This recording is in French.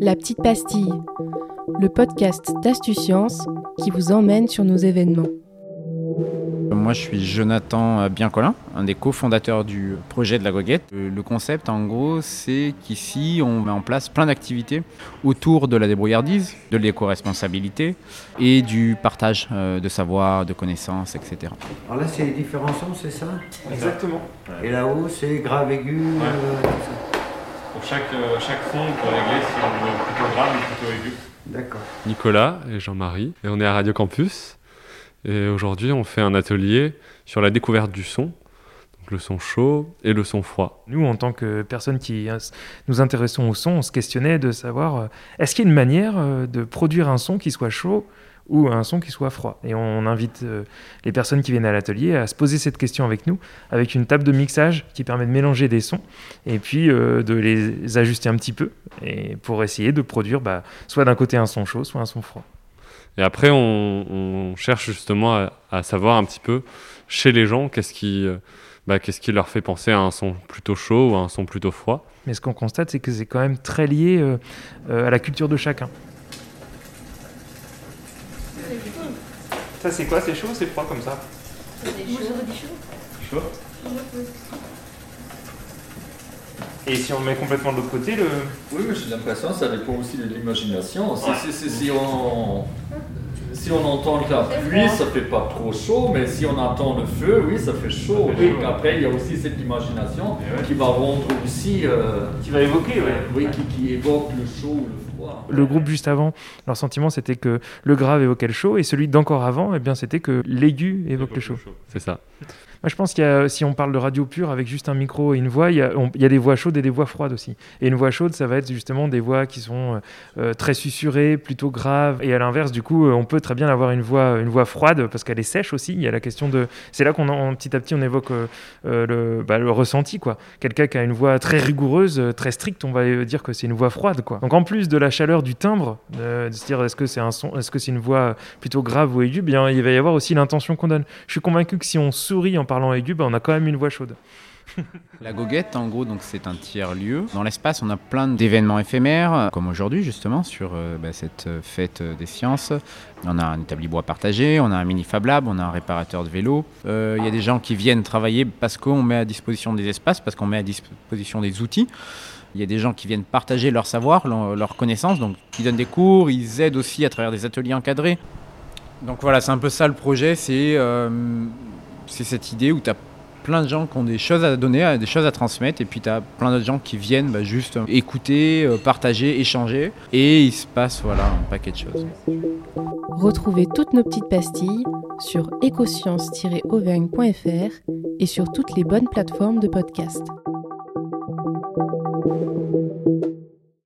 La petite pastille, le podcast d'Astucience qui vous emmène sur nos événements. Moi, je suis Jonathan Biencolin, un des cofondateurs du projet de la Goguette. Le concept, en gros, c'est qu'ici, on met en place plein d'activités autour de la débrouillardise, de l'éco-responsabilité et du partage euh, de savoir, de connaissances, etc. Alors là, c'est les différents sons, c'est ça? Exactement. Et là-haut, c'est grave, aigu. Ouais. euh, tout ça. Pour chaque, euh, chaque son, on peut régler si on veut plutôt grave ou plutôt aigu. D'accord. Nicolas et Jean-Marie, et on est à Radio Campus. Et aujourd'hui, on fait un atelier sur la découverte du son, donc le son chaud et le son froid. Nous, en tant que personnes qui nous intéressons au son, on se questionnait de savoir euh, est-ce qu'il y a une manière euh, de produire un son qui soit chaud ou un son qui soit froid. Et on invite euh, les personnes qui viennent à l'atelier à se poser cette question avec nous, avec une table de mixage qui permet de mélanger des sons et puis euh, de les ajuster un petit peu et pour essayer de produire bah, soit d'un côté un son chaud, soit un son froid. Et après, on, on cherche justement à, à savoir un petit peu chez les gens qu'est-ce qui, euh, bah, qu'est-ce qui leur fait penser à un son plutôt chaud ou à un son plutôt froid. Mais ce qu'on constate, c'est que c'est quand même très lié à la culture de chacun. Ça, c'est quoi C'est chaud ou c'est froid comme ça Chaud Et si on le met complètement de l'autre côté, le... Oui, mais j'ai l'impression que ça dépend aussi de l'imagination. Si, si, si, si on, si on entend la pluie, ça fait pas trop chaud, mais si on entend le feu, oui, ça fait chaud. Donc après, il y a aussi cette imagination ouais. qui va rendre aussi, euh, Qui va évoquer, ouais. oui, qui, qui évoque le chaud ou le froid. Le groupe juste avant, leur sentiment c'était que le grave évoquait le chaud, et celui d'encore avant, eh bien c'était que l'aigu évoque le chaud. C'est ça. Je pense a, si on parle de radio pure avec juste un micro et une voix, il y, a, des voix chaudes et des voix froides aussi. Et une voix chaude, ça va être justement des voix qui sont euh, euh, très susurrées, plutôt graves. Et à l'inverse, du coup, euh, on peut très bien avoir une voix, une voix froide parce qu'elle est sèche aussi. Il y a la question de. C'est là qu'on petit à petit on évoque le, bah, le ressenti, quoi. Quelqu'un qui a une voix très rigoureuse, très stricte, on va dire que c'est une voix froide, quoi. Donc en plus de la chaleur du timbre, de se dire est-ce que c'est un son, est-ce que c'est une voix plutôt grave ou aiguë, bien il va y avoir aussi l'intention qu'on donne. Je suis convaincu que si on sourit en parlant aigu, bah, on a quand même une voix chaude. La Goguette, en gros, donc c'est un tiers-lieu. Dans l'espace, on a plein d'événements éphémères, euh, comme aujourd'hui justement sur euh, bah, cette euh, fête des sciences. On a un établi bois partagé, on a un mini Fab Lab, on a un réparateur de vélo. Il y a des gens qui viennent travailler parce qu'on met à disposition des espaces, parce qu'on met à disposition des outils. Il y a des gens qui viennent partager leur savoir, leur- leurs connaissances, donc qui donnent des cours, ils aident aussi à travers des ateliers encadrés. Donc voilà, c'est un peu ça le projet, c'est c'est cette idée où tu as plein de gens qui ont des choses à donner, euh, des choses à transmettre, et puis tu as plein d'autres gens qui viennent bah, juste écouter, euh, partager, échanger, et il se passe voilà, un paquet de choses. Retrouvez toutes nos petites pastilles sur écosciences-auvergne.fr et sur toutes les bonnes plateformes de podcast.